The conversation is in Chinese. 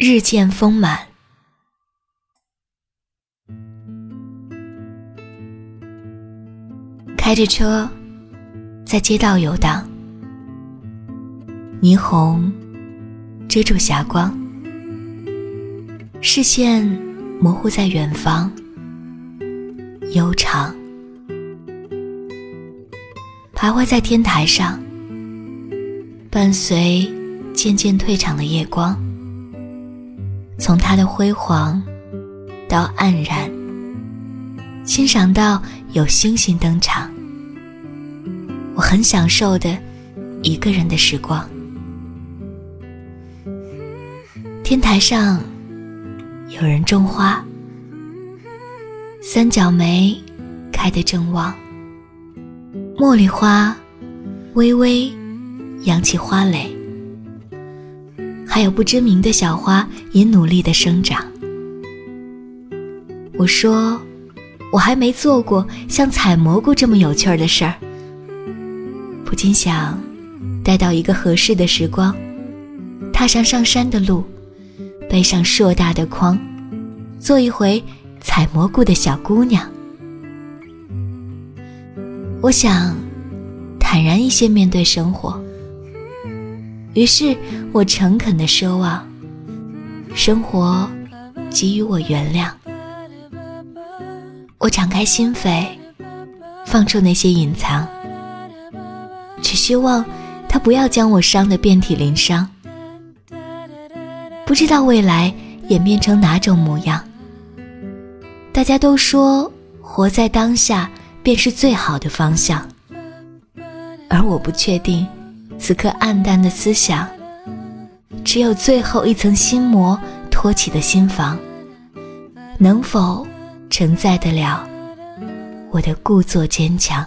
日渐丰满。开着车，在街道游荡，霓虹遮住霞光，视线模糊在远方，悠长。徘徊在天台上，伴随渐渐退场的夜光，从它的辉煌到黯然，欣赏到有星星登场，我很享受的一个人的时光。天台上有人种花，三角梅开得正旺。茉莉花微微扬起花蕾，还有不知名的小花也努力的生长。我说，我还没做过像采蘑菇这么有趣儿的事儿，不禁想待到一个合适的时光，踏上上山的路，背上硕大的筐，做一回采蘑菇的小姑娘。我想坦然一些面对生活，于是我诚恳的奢望生活给予我原谅。我敞开心扉，放出那些隐藏，只希望他不要将我伤得遍体鳞伤。不知道未来演变成哪种模样。大家都说活在当下。便是最好的方向，而我不确定，此刻暗淡的思想，只有最后一层心膜托起的心房，能否承载得了我的故作坚强？